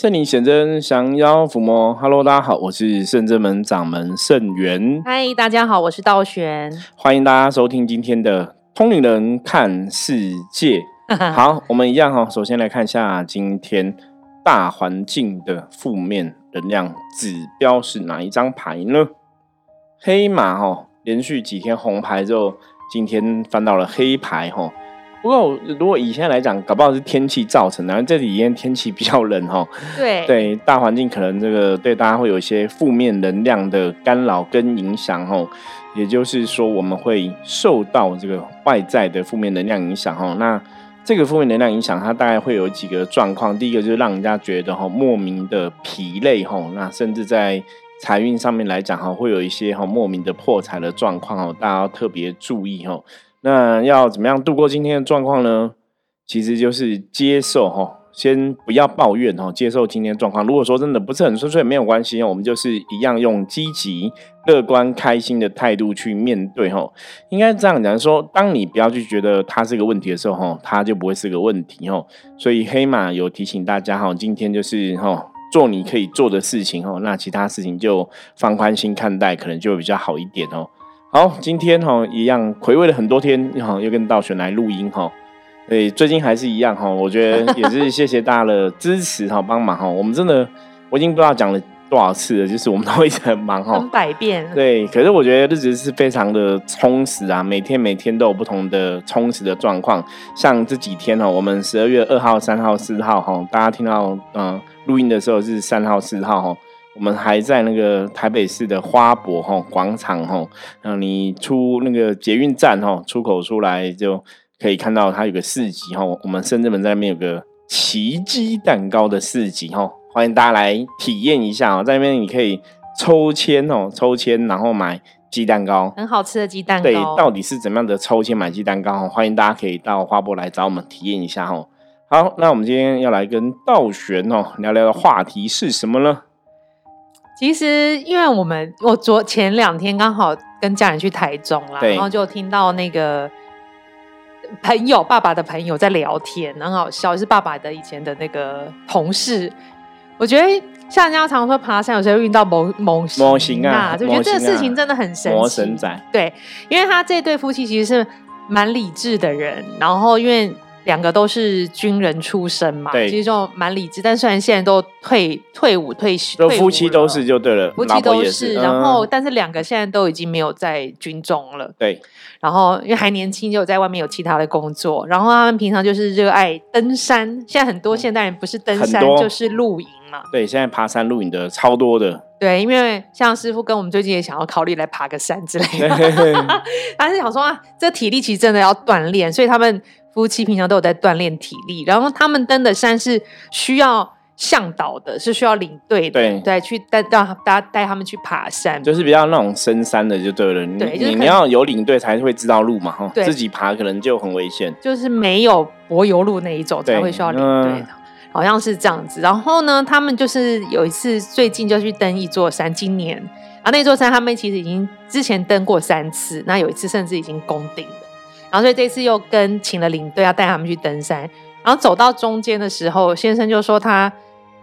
圣灵显真，降妖伏魔。Hello，大家好，我是圣真门掌门圣元。嗨，大家好，我是道玄。欢迎大家收听今天的通灵人看世界。好，我们一样哈，首先来看一下今天大环境的负面能量指标是哪一张牌呢？黑马哈，连续几天红牌之后，今天翻到了黑牌哈。不过，如果以现在来讲，搞不好是天气造成的。这几天天气比较冷哈，对对，大环境可能这个对大家会有一些负面能量的干扰跟影响哈。也就是说，我们会受到这个外在的负面能量影响哈。那这个负面能量影响，它大概会有几个状况。第一个就是让人家觉得哈莫名的疲累哈，那甚至在财运上面来讲哈，会有一些哈莫名的破财的状况哦，大家要特别注意哈。那要怎么样度过今天的状况呢？其实就是接受哈，先不要抱怨哈，接受今天状况。如果说真的不是很顺遂，没有关系，我们就是一样用积极、乐观、开心的态度去面对哈。应该这样讲说，当你不要去觉得它是个问题的时候哈，它就不会是个问题哈。所以黑马有提醒大家哈，今天就是哈做你可以做的事情哈，那其他事情就放宽心看待，可能就会比较好一点哦。好，今天哈一样回味了很多天，哈又跟道玄来录音哈，对，最近还是一样哈，我觉得也是谢谢大家的支持哈，帮忙哈，我们真的我已经不知道讲了多少次了，就是我们都一直很忙哈，百遍，对，可是我觉得日子是非常的充实啊，每天每天都有不同的充实的状况，像这几天哈，我们十二月二号、三号、四号哈，大家听到嗯录音的时候是三号、四号哈。我们还在那个台北市的花博哈广场哈，让你出那个捷运站哈出口出来就可以看到它有个市集哈。我们深圳门在那边有个奇迹蛋糕的市集哈，欢迎大家来体验一下哦。在那边你可以抽签哦，抽签然后买鸡蛋糕，很好吃的鸡蛋糕。对，到底是怎么样的抽签买鸡蛋糕？欢迎大家可以到花博来找我们体验一下哦。好，那我们今天要来跟道玄哦聊聊的话题是什么呢？其实，因为我们我昨前两天刚好跟家人去台中啦，然后就听到那个朋友爸爸的朋友在聊天，很好笑，是爸爸的以前的那个同事。我觉得像人家常说爬山，有时候遇到某某模型啊，就觉得这个事情真的很神奇。神仔，对，因为他这对夫妻其实是蛮理智的人，然后因为。两个都是军人出身嘛，其实就蛮理智。但虽然现在都退退伍退休，夫妻都是就对了，夫妻都是。然后，但是两个现在都已经没有在军中了。对。然后，因为还年轻，就在外面有其他的工作。然后他们平常就是热爱登山。现在很多现代人不是登山就是露营嘛。对，现在爬山露营的超多的。对，因为像师傅跟我们最近也想要考虑来爬个山之类的。他是想说啊，这体力其实真的要锻炼，所以他们。夫妻平常都有在锻炼体力，然后他们登的山是需要向导的，是需要领队的，对，对，去带让大家带他们去爬山，就是比较那种深山的就对了。对，你你要有领队才会知道路嘛，哈，自己爬可能就很危险。就是没有柏油路那一种才会需要领队的，好像是这样子。然后呢，他们就是有一次最近就去登一座山，今年啊那座山他们其实已经之前登过三次，那有一次甚至已经攻顶了。然后所以这次又跟请了领队要带他们去登山，然后走到中间的时候，先生就说他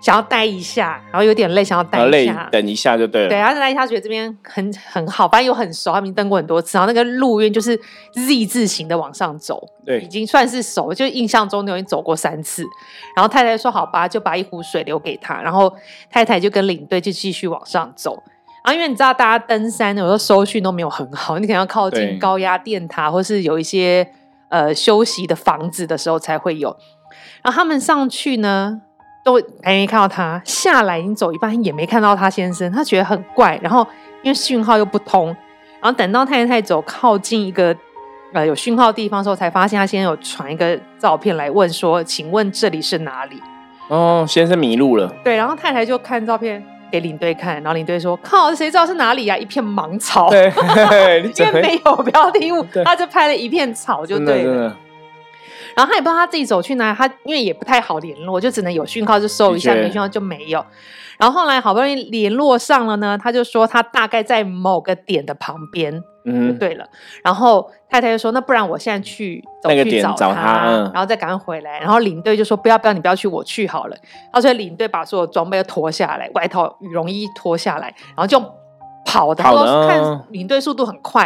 想要待一下，然后有点累，想要待一下，等一下就对了。对，然后待一下觉得这边很很好，反正又很熟，他们登过很多次，然后那个路院就是 Z 字形的往上走，对，已经算是熟，就印象中都已经走过三次。然后太太说好吧，就把一壶水留给他，然后太太就跟领队就继续往上走。啊，因为你知道，大家登山有时候收讯都没有很好，你可能要靠近高压电塔，或是有一些呃休息的房子的时候才会有。然后他们上去呢，都还没看到他下来，已经走一半也没看到他先生，他觉得很怪。然后因为讯号又不通，然后等到太太走靠近一个呃有讯号的地方的时候，才发现他先生有传一个照片来问说：“请问这里是哪里？”哦，先生迷路了。对，然后太太就看照片。给领队看，然后领队说：“靠，谁知道是哪里呀？一片芒草，对，因为没有标的物，他就拍了一片草就对了。然后他也不知道他自己走去哪，他因为也不太好联络，就只能有讯号就收一下，没讯号就没有。然后后来好不容易联络上了呢，他就说他大概在某个点的旁边，就嗯，对了。然后太太就说：“那不然我现在去走去找他嗯然后再赶快回来。”然后领队就说：“不要不要，你不要去，我去好了。”然后所以领队把所有装备都脱下来，外套、羽绒衣脱下来，然后就跑的。看领队速度很快，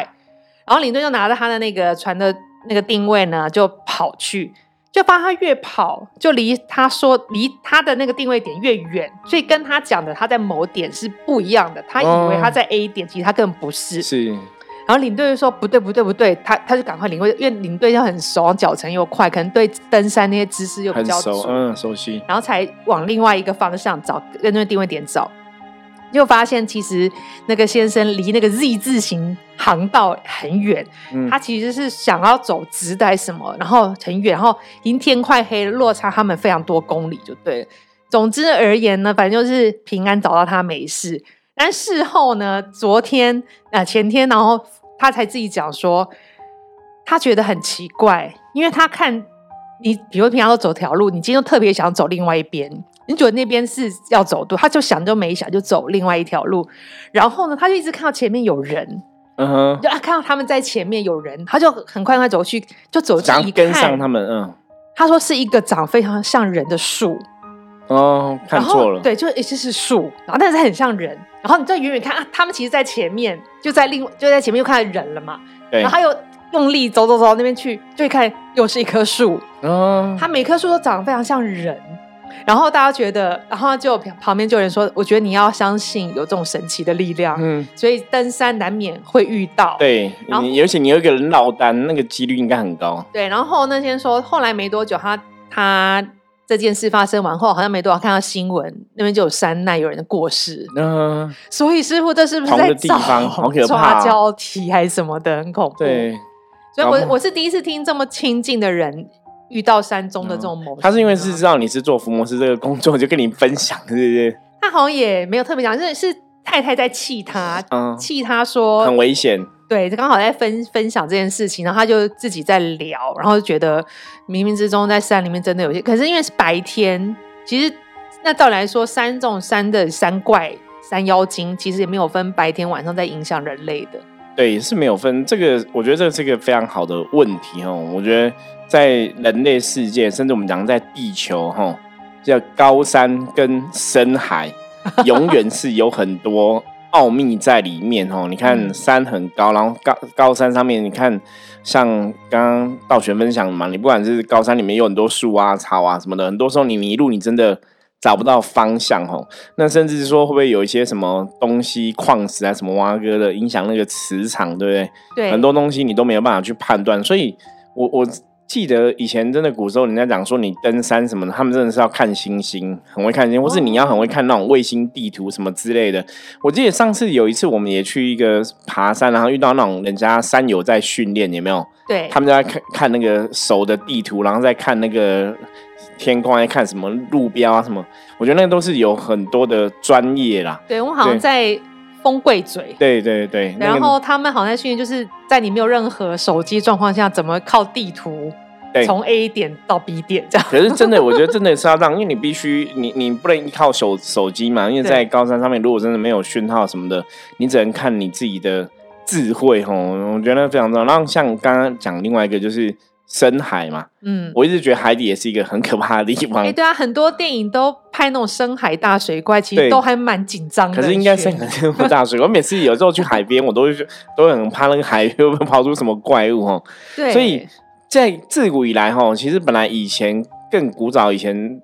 然后领队就拿着他的那个船的那个定位呢，就跑去。就发现他越跑，就离他说离他的那个定位点越远，所以跟他讲的他在某点是不一样的。他以为他在 A 点，其实他根本不是。是，然后领队就说不对不对不对，他他就赶快领队，因为领队要很熟，脚程又快，可能对登山那些知识又比较足，，熟嗯，熟悉，然后才往另外一个方向找，跟那个定位点找，就发现其实那个先生离那个 Z 字形航道很远，嗯他其实是想要走直的还是什么，然后很远，然后已经天快黑了，落差他们非常多公里就对了。总之而言呢，反正就是平安找到他没事。但事后呢，昨天呃前天，然后他才自己讲说，他觉得很奇怪，因为他看你，比如平常都走条路，你今天就特别想走另外一边，你觉得那边是要走多，他就想都没想就走另外一条路，然后呢，他就一直看到前面有人，嗯哼，就啊看到他们在前面有人，他就很快快走去，就走想近一看要跟上，他们，嗯，他说是一个长非常像人的树，哦，看错了，对，就一直是树，然后但是很像人，然后你在远远看啊，他们其实在前面，就在另就在前面又看到人了嘛，对。然后，他又用力走走走到那边去，就一看又是一棵树，嗯，它每棵树都长得非常像人。然后大家觉得，然后就旁边就有人说：“我觉得你要相信有这种神奇的力量，嗯，所以登山难免会遇到。”对然后你，而且你有一个人落单，那个几率应该很高，对，然后那天说，后来没多久，他他这件事发生完后，好像没多少看到新闻，那边就有山难，有人过世。嗯，所以师傅，这是不是同在个地方好可怕抓哦交替还是什么的，很恐怖。，对，所以我我是第一次听这么亲近的人遇到山中的这种某、嗯他是因为是知道你是做福摩斯这个工作，就跟你分享，是不是？他好像也没有特别讲，是是太太在气他，嗯，气他说很危险，对，刚好在分分享这件事情，然后他就自己在聊，然后就觉得冥冥之中在山里面真的有些，可是因为是白天，其实那照理来说，山这种山的山怪、山妖精，其实也没有分白天晚上在影响人类的。对，是没有分。这个我觉得这是一个非常好的问题哦。我觉得在人类世界，甚至我们讲在地球哈，叫高山跟深海，永远是有很多奥秘在里面哦。你看嗯山很高，然后高高山上面，你看像刚刚道玄分享的嘛，你不管是高山里面有很多树啊、草啊什么的，很多时候你迷路，你真的。找不到方向哦，那甚至说会不会有一些什么东西、矿石啊、什么挖哥的影响那个磁场，对不对？对，很多东西你都没有办法去判断，所以我我记得以前真的古时候人家讲说你登山什么的，他们真的是要看星星，很会看星星，或是你要很会看那种卫星地图什么之类的。我记得上次有一次我们也去一个爬山，然后遇到那种人家山友在训练，有没有？对，他们就在看看那个手的地图，然后再看那个天空，在看什么路标啊什么。我觉得那都是有很多的专业啦。对我好像在丰贵嘴。对对对，然后他们好像训练，就是在你没有任何手机状况下，怎么靠地图对从 A 点到 B 点这样。可是真的，我觉得真的是要让，因为你必须，你你不能依靠手手机嘛，因为在高山上面，如果真的没有讯号什么的，你只能看你自己的智慧吼。我觉得非常重要。然后像刚刚讲另外一个就是深海嘛，嗯，我一直觉得海底也是一个很可怕的地方哎、。对啊，很多电影都拍那种深海大水怪，其实都还蛮紧张的。可是应该深海这么大水，我每次有时候去海边，我都会 都会很怕那个海会不会跑出什么怪物哦。对，所以在自古以来哈，其实本来以前更古早以前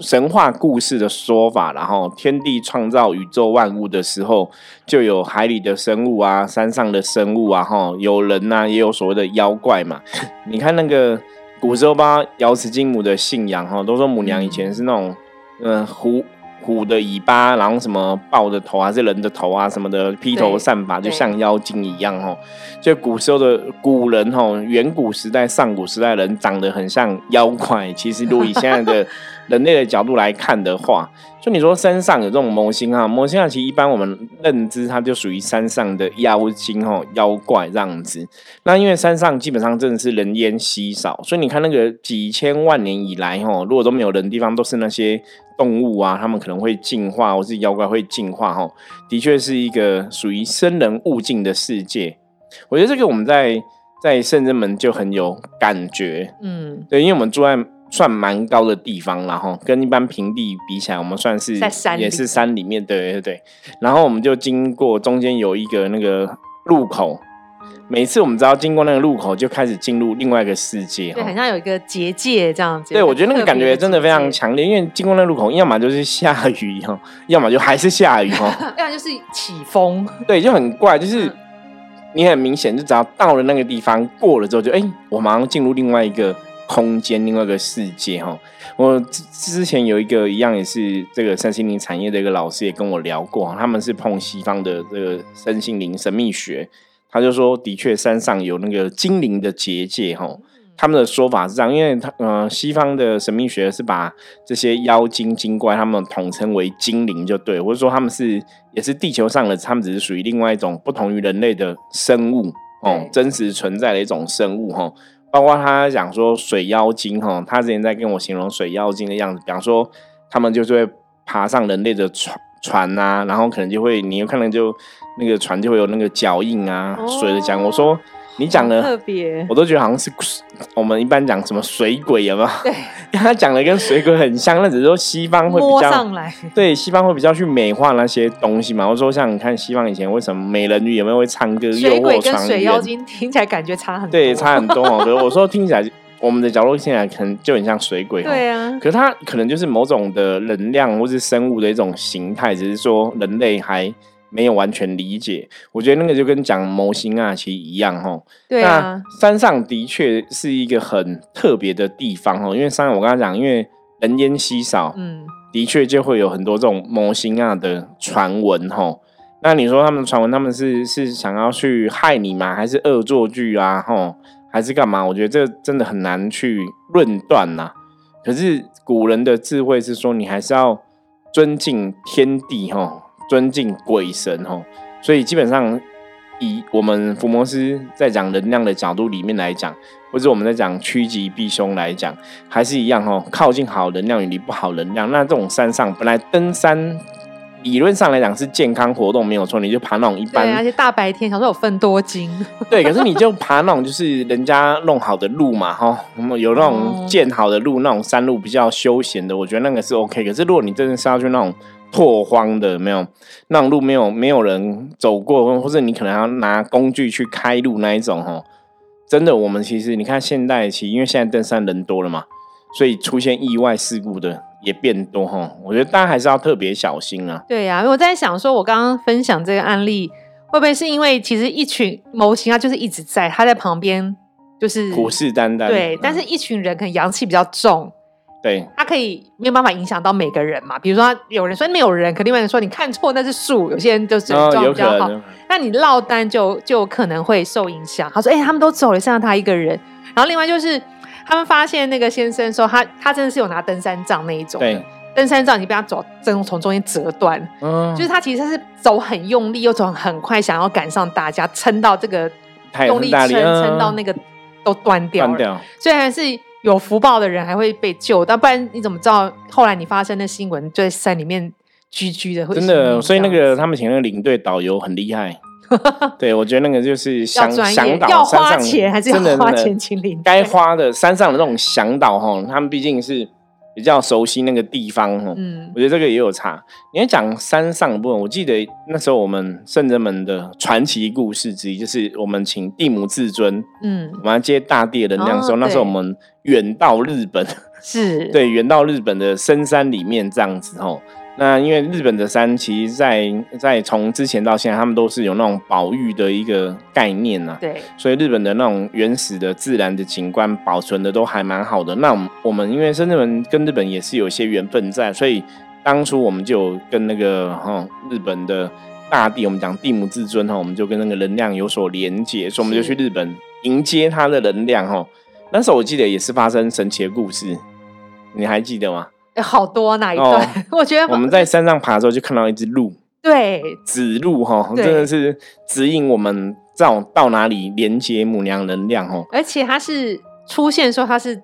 神话故事的说法，然后天地创造宇宙万物的时候，就有海里的生物啊，山上的生物啊，哈，有人呐、也有所谓的妖怪嘛。你看那个古时候吧，瑶池金母的信仰哈，都说母娘以前是那种嗯、虎。虎的尾巴，然后什么豹的头还是人的头啊，什么的披头散发，就像妖精一样哦。就古时候的古人吼，远古时代、上古时代人长得很像妖怪。其实如果以现在的人类的角度来看的话，就你说山上有这种魔星啊，魔星啊，其实一般我们认知它就属于山上的妖精哦，妖怪这样子。那因为山上基本上真的是人烟稀少，所以你看那个几千万年以来哦，如果都没有人的地方，都是那些动物啊，他们可能会进化，或是妖怪会进化哦，的确是一个属于生人勿近的世界。我觉得这个我们在在圣人门就很有感觉，嗯，对，因为我们住在。算蛮高的地方，然后跟一般平地比起来，我们算是在山也是山里面，对对对。然后我们就经过中间有一个那个路口，每次我们只要经过那个路口，就开始进入另外一个世界，对，好像有一个结界这样子。对，我觉得那个感觉真的非常强烈，因为经过那路口，要么就是下雨哈，要么就还是下雨哈，要么就是起风。对，就很怪，就是你很明显就只要到了那个地方过了之后，就哎，我马上进入另外一个。空间另外一个世界哈，我之之前有一个一样也是这个身心灵产业的一个老师也跟我聊过，他们是碰西方的这个身心灵神秘学，他就说的确山上有那个精灵的结界哈，他们的说法是这样，因为他呃西方的神秘学是把这些妖精精怪他们统称为精灵就对，或者说他们是也是地球上的，他们只是属于另外一种不同于人类的生物哦，真实存在的一种生物哈。包括他讲说水妖精哈，他之前在跟我形容水妖精的样子，比方说他们就是会爬上人类的船船呐，然后可能就会你有可能就那个船就会有那个脚印啊，水的讲我说。你讲的特别，我都觉得好像是我们一般讲什么水鬼有没有？对，他讲的跟水鬼很像，那只是说西方会比较对西方会比较去美化那些东西嘛。我说像你看西方以前为什么美人鱼有没有会唱歌？水鬼跟水妖精听起来感觉差很多，对，差很多哦。我说听起来我们的角度现在可能就很像水鬼，对啊。可是它可能就是某种的能量或是生物的一种形态，只是说人类还。没有完全理解，我觉得那个就跟讲模型啊，其实一样哈。对啊，山上的确是一个很特别的地方哈，因为山上我刚才讲，因为人烟稀少，嗯，的确就会有很多这种模型啊的传闻哈。那你说他们传闻，他们是是想要去害你吗？还是恶作剧啊？吼，还是干嘛？我觉得这真的很难去论断呐。可是古人的智慧是说，你还是要尊敬天地哈。尊敬鬼神吼，所以基本上以我们伏魔师在讲能量的角度里面来讲，或者我们在讲趋吉避凶来讲，还是一样哦，靠近好能量，远离不好能量。那这种山上本来登山理论上来讲是健康活动没有错，你就爬那种一般，而且大白天，小时候有分多金，对，可是你就爬那种就是人家弄好的路嘛哈，有那种建好的路，那种山路比较休闲的，我觉得那个是 OK。可是如果你真的是要去那种。拓荒的没有，那种路没有没有人走过，或者你可能要拿工具去开路那一种哦。真的，我们其实你看现代其实因为现在登山人多了嘛，所以出现意外事故的也变多哈。我觉得大家还是要特别小心啊。对呀，我在想说，我刚刚分享这个案例，会不会是因为其实一群模型啊，就是一直在他在旁边，就是虎视眈眈。对，但是一群人可能阳气比较重。对，他可以没有办法影响到每个人嘛？比如说，有人说没有人，可另外人说你看错那是树，有些人就是状况比较好，那你落单就就可能会受影响。他说：“哎，他们都走了，剩下他一个人。”然后另外就是他们发现那个先生说他他真的是有拿登山杖那一种，对，登山杖你被他走，真从中间折断，嗯，就是他其实是走很用力，又走很快，想要赶上大家，撑到这个用力撑撑到那个都断掉了，虽然是。有福报的人还会被救，但不然你怎么知道后来你发生的新闻就在山里面居居的？真的，所以那个他们请那个领队导游很厉害。对，我觉得那个就是向向导要花钱还是要花钱请领？该花的山上的那种向导哈，他们毕竟是。比较熟悉那个地方哦，嗯，我觉得这个也有差。你要讲山上的部分，我记得那时候我们圣人们的传奇故事之一，就是我们请地母至尊，嗯，我们要接大地的能量的时候，那时候我们远到日本，是。对，远到日本的深山里面这样子哦。那因为日本的山，其实，在在从之前到现在，他们都是有那种保育的一个概念呐。对，所以日本的那种原始的自然的景观保存的都还蛮好的。那我们因为深圳人跟日本也是有一些缘分在，所以当初我们就跟那个哈日本的大地，我们讲地母至尊哈，我们就跟那个能量有所连接，所以我们就去日本迎接它的能量哈。那时候我记得也是发生神奇的故事，你还记得吗？哎好多哪一哦段？我觉得我们在山上爬的时候就看到一只鹿，对指鹿哈，真的是指引我们到到哪里连接母娘能量哦。而且它是出现的时候，它是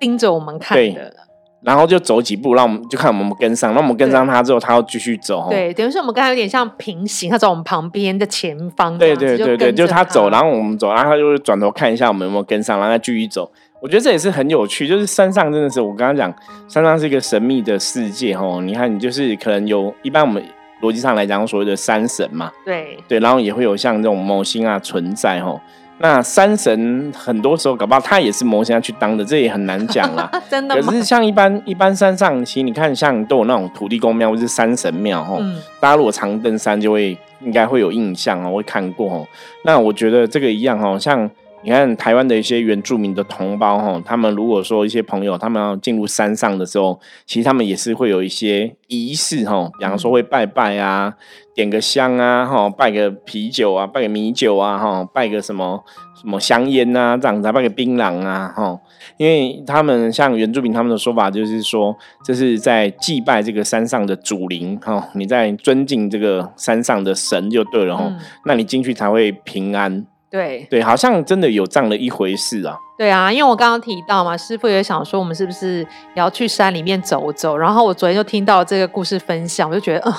盯着我们看对的，然后就走几步，让我们就看我们跟上，那我们跟上它之后，它要继续走哦。对，等于是我们刚才有点像平行，它走我们旁边的前方对，对对对，就就是他走，然后后我们走，然后他就会转头看一下我们有没有跟上，然后再继续走。我觉得这也是很有趣，就是山上真的是我刚刚讲，山上是一个神秘的世界哦。你看，你就是可能有一般我们逻辑上来讲所谓的山神嘛，对对，然后也会有像这种魔星啊存在哦。那山神很多时候搞不好他也是魔星要去当的，这也很难讲啦。真的？可是像一般一般山上，其实你看像都有那种土地公庙或是山神庙哦。嗯，大家如果常登山，就会应该会有印象哦，会看过哦。那我觉得这个一样哦，像你看台湾的一些原住民的同胞哈，他们如果说一些朋友他们要进入山上的时候，其实他们也是会有一些仪式哈，比方说会拜拜啊，点个香啊，哈，拜个啤酒啊，拜个米酒啊，哈，拜个什么什么香烟啊，这样子，拜个槟榔啊，哈，因为他们像原住民他们的说法就是说，这是在祭拜这个山上的祖灵哈，你在尊敬这个山上的神就对了哈，嗯那你进去才会平安。对对，好像真的有这样的一回事啊。对啊，因为我刚刚提到嘛，师傅也想说我们是不是也要去山里面走走，然后我昨天就听到这个故事分享，我就觉得，嗯、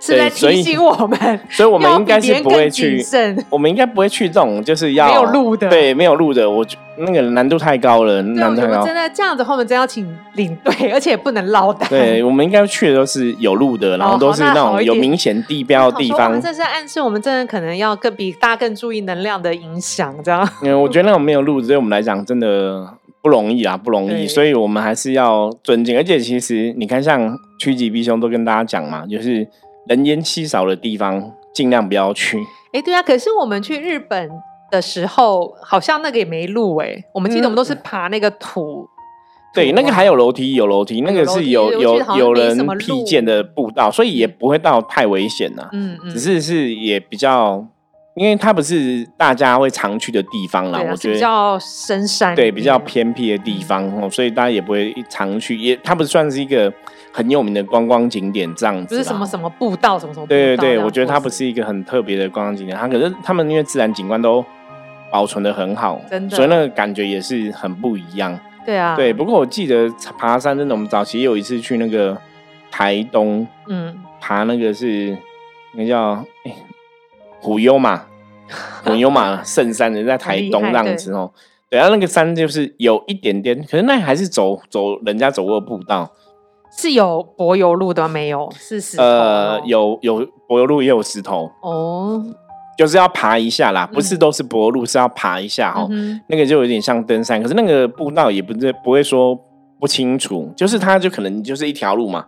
是在提醒我们，所以我们应该是不会去。我们应该不会去这种就是要没有路的对，没有路的，我觉那个难度太高了，难度太高真。的这样子，后面真要请领队，而且不能落单。对，我们应该去的都是有路的，然后哦都是那种有明显地标的地方。这是暗示我们真的可能要更比大家更注意能量的影响，这样。嗯，我觉得那种没有路，对我们来讲真的不容易啊，不容易，所以我们还是要尊敬。而且其实你看，像趋吉避凶都跟大家讲嘛，就是人烟稀少的地方尽量不要去。哎，对啊，可是我们去日本的时候，好像那个也没路哎、我们记得我们都是爬那个土。嗯对，那个还有楼梯，有楼梯，那个是有有有有人辟建的步道，所以也不会到太危险呐、嗯嗯，只是是也比较，因为它不是大家会常去的地方啦，啊我觉得比较深山，对比较偏僻的地方哦，所以大家也不会常去，也它不算是一个很有名的观光景点这样子，不是什么什么步道，什么什么步道对对对，我觉得它不是一个很特别的观光景点，它可是他们因为自然景观都保存的很好，真的所以那个感觉也是很不一样。对啊，对，，不过我记得爬山真的，我们早期也有一次去那个台东嗯，爬那个是那个叫哎虎幽嘛，虎幽嘛圣山人在台东这样子哦。对，啊那个山就是有一点点，可是那还是走走人家走过的步道，是有柏油路的吗？没有，是石头呃哦，有有柏油路也有石头，哦，就是要爬一下啦，不是都是柏油路，是要爬一下哈、哦。嗯那个就有点像登山，可是那个步道也不是不会说不清楚，就是它就可能就是一条路嘛，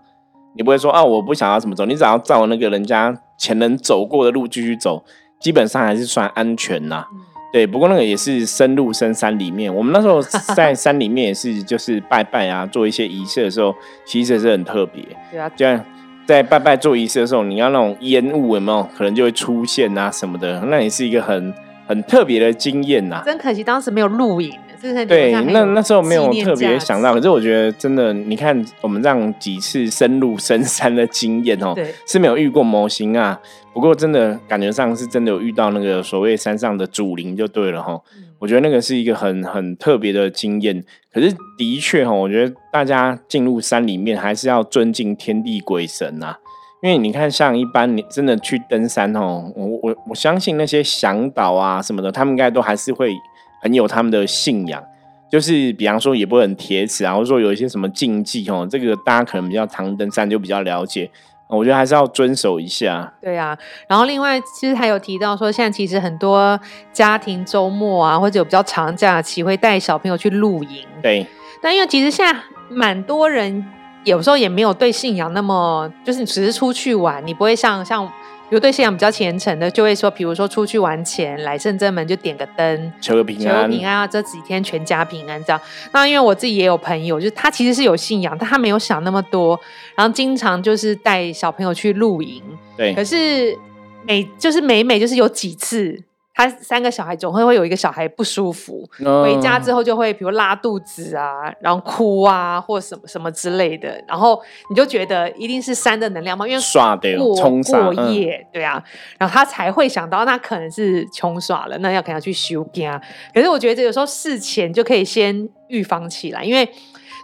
你不会说啊我不想要怎么走，你只要照那个人家前人走过的路继续走，基本上还是算安全啦。嗯对，不过那个也是深入深山里面，我们那时候 在山里面也是就是拜拜啊，做一些仪式的时候，其实是很特别。对啊，这样在拜拜做仪式的时候，你要那种烟雾有没有可能就会出现啊什么的，那也是一个很很特别的经验呐、真可惜当时没有录影，真是对，那那时候没有特别想到，可是我觉得真的，你看我们这样几次深入深山的经验哦，对是没有遇过模型啊。不过真的感觉上是真的有遇到那个所谓山上的主灵就对了哈。嗯我觉得那个是一个很很特别的经验。可是的确哈，我觉得大家进入山里面还是要尊敬天地鬼神呐、因为你看，像一般你真的去登山哦，我我我相信那些向导啊什么的，他们应该都还是会很有他们的信仰。就是比方说，也不会很铁齿啊，或者说有一些什么禁忌哦，这个大家可能比较常登山就比较了解。我觉得还是要遵守一下。对啊，然后另外其实还有提到说，现在其实很多家庭周末啊，或者有比较长假期会带小朋友去露营。对，但因为其实现在蛮多人有时候也没有对信仰那么，就是你只是出去玩，你不会像像比如对信仰比较虔诚的，就会说，比如说出去玩前来圣真门就点个灯。求个平安求个。平安啊！这几天全家平安这样。那因为我自己也有朋友，就是他其实是有信仰，但他没有想那么多，然后经常就是带小朋友去露营。对可是每就是每每就是有几次，他三个小孩总会会有一个小孩不舒服，回家之后就会比如拉肚子啊，然后哭啊，或什么什么之类的，然后你就觉得一定是山的能量嘛，因为耍的过过夜，对啊，然后他才会想到那可能是穷耍了，那要可能要去修家。可是我觉得有时候事前就可以先预防起来，因为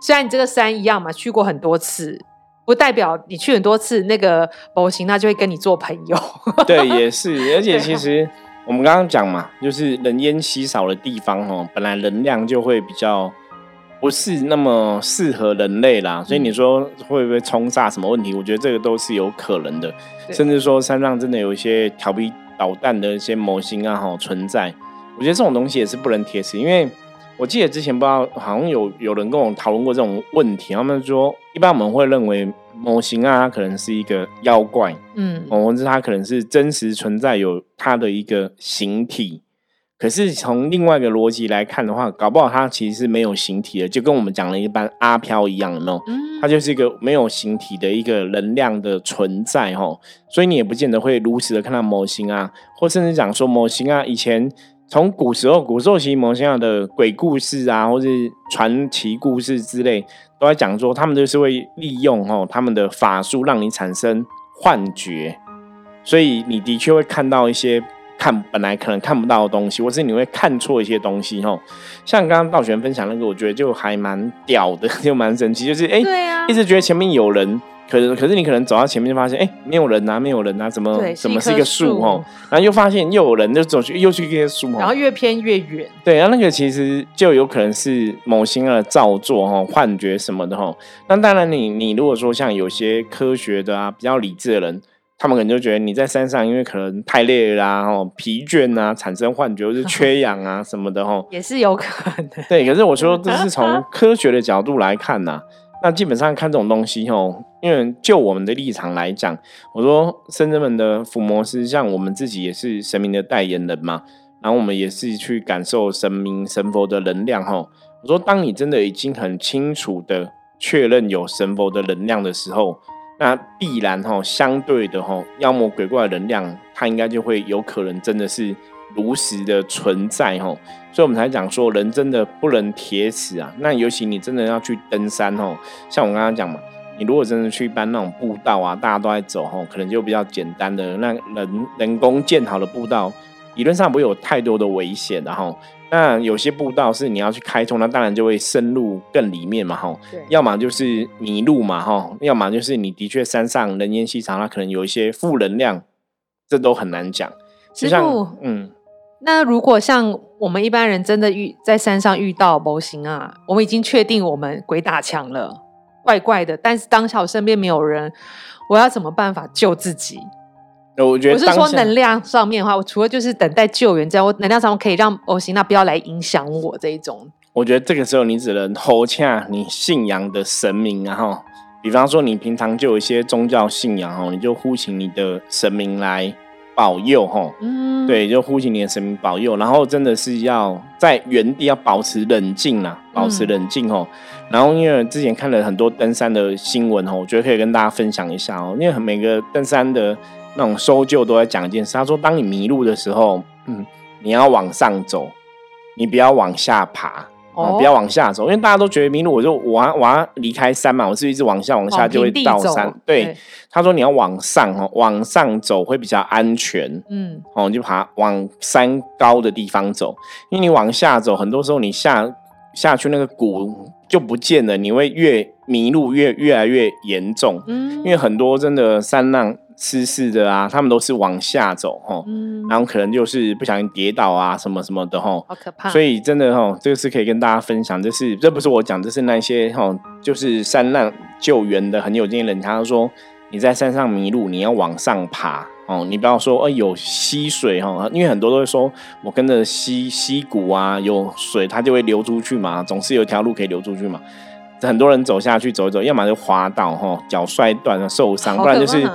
虽然你这个山一样嘛，去过很多次。不代表你去很多次那个模型，他就会跟你做朋友。对，也是，而且其实我们刚刚讲嘛，就是人烟稀少的地方哦，本来能量就会比较不是那么适合人类啦。所以你说会不会冲煞什么问题？我觉得这个都是有可能的，甚至说山上真的有一些调皮捣蛋的一些模型啊，哈存在。我觉得这种东西也是不能贴死，因为。我记得之前不知道，好像有有人跟我讨论过这种问题。他们说，一般我们会认为模型啊，它可能是一个妖怪，嗯，或者它可能是真实存在有它的一个形体。可是从另外一个逻辑来看的话，搞不好它其实是没有形体的，就跟我们讲了一般阿飘一样，有没有？它就是一个没有形体的一个能量的存在，哈。所以你也不见得会如实的看到模型啊，或甚至讲说模型啊，以前。从古时候，古时候其实某些样的鬼故事啊，或是传奇故事之类，都在讲说他们就是会利用哦他们的法术让你产生幻觉，所以你的确会看到一些看本来可能看不到的东西，或是你会看错一些东西哦。像刚刚道玄分享那个，我觉得就还蛮屌的，就蛮神奇，就是哎，一直觉得前面有人。可是，可是你可能走到前面就发现，哎，没有人啊，没有人啊，怎么怎么是一个树哦？然后又发现又有人，就走去又去一些树然后越偏越远。对，然后那个其实就有可能是某星的造作哈，幻觉什么的哈。那当然，你你如果说像有些科学的啊，比较理智的人，他们可能就觉得你在山上，因为可能太累啦，哦，疲倦啊，产生幻觉，或是缺氧啊什么的哈，也是有可能。对，可是我说这是从科学的角度来看呐。那基本上看这种东西吼，因为就我们的立场来讲，我说深圳们的伏魔师，像我们自己也是神明的代言人嘛，然后我们也是去感受神明神佛的能量吼。我说，当你真的已经很清楚的确认有神佛的能量的时候，那必然吼相对的吼妖魔鬼怪的能量，它应该就会有可能真的是。如实的存在吼，所以我们才讲说人真的不能铁死啊。那尤其你真的要去登山吼，像我刚刚讲嘛，你如果真的去搬那种步道啊，大家都在走吼，可能就比较简单的那人人工建好的步道，理论上不会有太多的危险的吼。那有些步道是你要去开通，那当然就会深入更里面嘛吼。要么就是迷路嘛吼，要么就是你的确山上人烟稀少，它可能有一些负能量，这都很难讲。就像嗯。那如果像我们一般人真的遇在山上遇到模型啊，我们已经确定我们鬼打墙了，怪怪的，但是当下我身边没有人，我要怎么办法救自己？我觉得我是说能量上面的话，我除了就是等待救援之外，我能量上可以让模型那不要来影响我这一种。我觉得这个时候你只能吼恰你信仰的神明，然后比方说你平常就有一些宗教信仰哦，你就呼请你的神明来。保佑哈，嗯，对，就呼请你的神明保佑，然后真的是要在原地要保持冷静啦，保持冷静哦。然后因为之前看了很多登山的新闻哦，我觉得可以跟大家分享一下哦。因为每个登山的那种搜救都在讲一件事，他说当你迷路的时候，嗯，你要往上走，你不要往下爬。哦，不要往下走，因为大家都觉得迷路，我就我要我要离开山嘛，我是一直往下往下就会到山。对，他说你要往上哦，往上走会比较安全。嗯，哦，你就爬往山高的地方走，因为你往下走，很多时候你下下去那个谷就不见了，你会越迷路越越来越严重。嗯，因为很多真的山浪。失事的啊，他们都是往下走哈，然后可能就是不小心跌倒啊，什么什么的哈，好可怕。所以真的哈，这个是可以跟大家分享，这是这不是我讲，这是那些哈，就是山难救援的很有经验的人，他说你在山上迷路，你要往上爬哦，你不要说哦有溪水哈，因为很多都会说我跟着溪溪谷啊，有水它就会流出去嘛，总是有一条路可以流出去嘛。很多人走下去走一走，要么就滑倒哈，脚摔断了受伤，不然就是。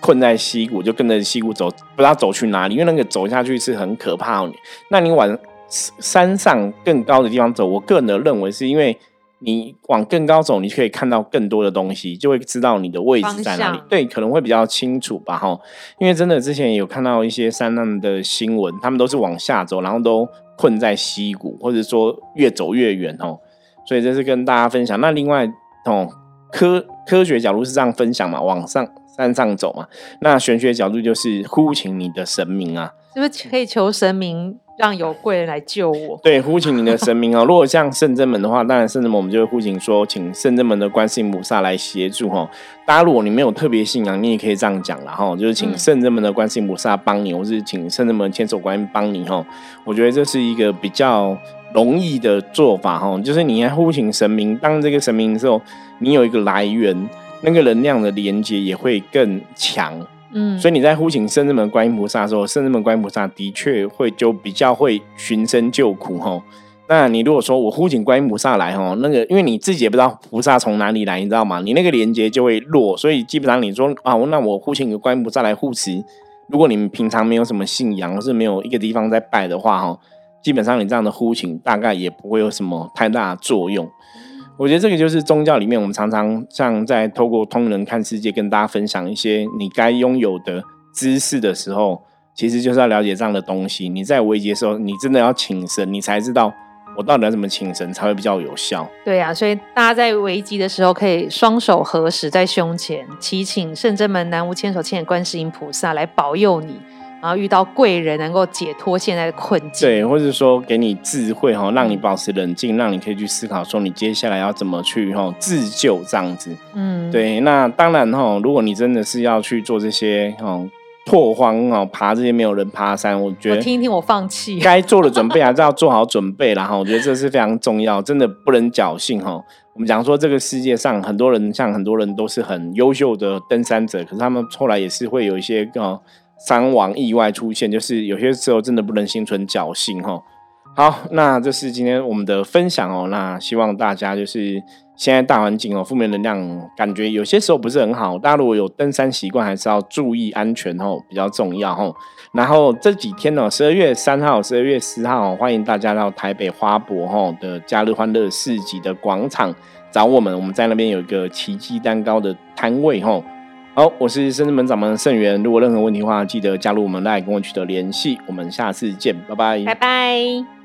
困在溪谷，就跟着溪谷走，不知道走去哪里，因为那个走下去是很可怕的。那你往山上更高的地方走，我个人的认为是因为你往更高走，你可以看到更多的东西，就会知道你的位置在哪里。对，可能会比较清楚吧，哈。因为真的之前有看到一些山难的新闻，他们都是往下走，然后都困在溪谷，或者说越走越远，哦。所以这是跟大家分享。那另外，哦，科科学角度是这样分享嘛，往上山上走嘛。那玄学角度就是呼请你的神明啊，是不是可以求神明？让有贵人来救我。对，呼请你的神明哦。如果像圣真门的话，当然圣真门我们就会呼请说，请圣真门的观世音菩萨来协助哈。大家如果你没有特别信仰，你也可以这样讲了哈，就是请圣真门的观世音菩萨帮你，或是请圣真门千手观音帮你哈。我觉得这是一个比较容易的做法哈，就是你要呼请神明，当这个神明的时候，你有一个来源，那个能量的连接也会更强。嗯，所以你在呼请圣人门观音菩萨的时候，圣人门观音菩萨的确会就比较会寻声救苦哈。那你如果说我呼请观音菩萨来哈，那个因为你自己也不知道菩萨从哪里来，你知道吗？你那个连接就会弱，所以基本上你说啊，那我呼请个观音菩萨来护持，如果你们平常没有什么信仰，或是没有一个地方在拜的话哈，基本上你这样的呼请大概也不会有什么太大作用。我觉得这个就是宗教里面，我们常常像在透过通人看世界，跟大家分享一些你该拥有的知识的时候，其实就是要了解这样的东西。你在危机的时候，你真的要请神，你才知道我到底要怎么请神才会比较有效。对呀，所以大家在危机的时候，可以双手合十在胸前，祈请圣真门南无千手千眼观世音菩萨来保佑你。然后遇到贵人，能够解脱现在的困境，对，或者说给你智慧哈，让你保持冷静，让你可以去思考说你接下来要怎么去哈自救这样子。嗯，对。那当然哈，如果你真的是要去做这些哈拓荒哦，爬这些没有人爬山，我觉得听一听我放弃，该做的准备还是要做好准备然后我觉得这是非常重要，真的不能侥幸哈。我们讲说这个世界上很多人，像很多人都是很优秀的登山者，可是他们后来也是会有一些哦。伤亡意外出现，就是有些时候真的不能心存侥幸哈。好，那这是今天我们的分享哦。那希望大家就是现在大环境哦，负面能量感觉有些时候不是很好。大家如果有登山习惯，还是要注意安全哦，比较重要哦。然后这几天呢，十二月三号、十二月四号，欢迎大家到台北花博哈的假日欢乐市集的广场找我们。我们在那边有一个奇迹蛋糕的摊位哈。好，我是深圳门掌门盛元。如果任何问题的话，记得加入我们来跟我取得联系。我们下次见，拜拜，拜拜。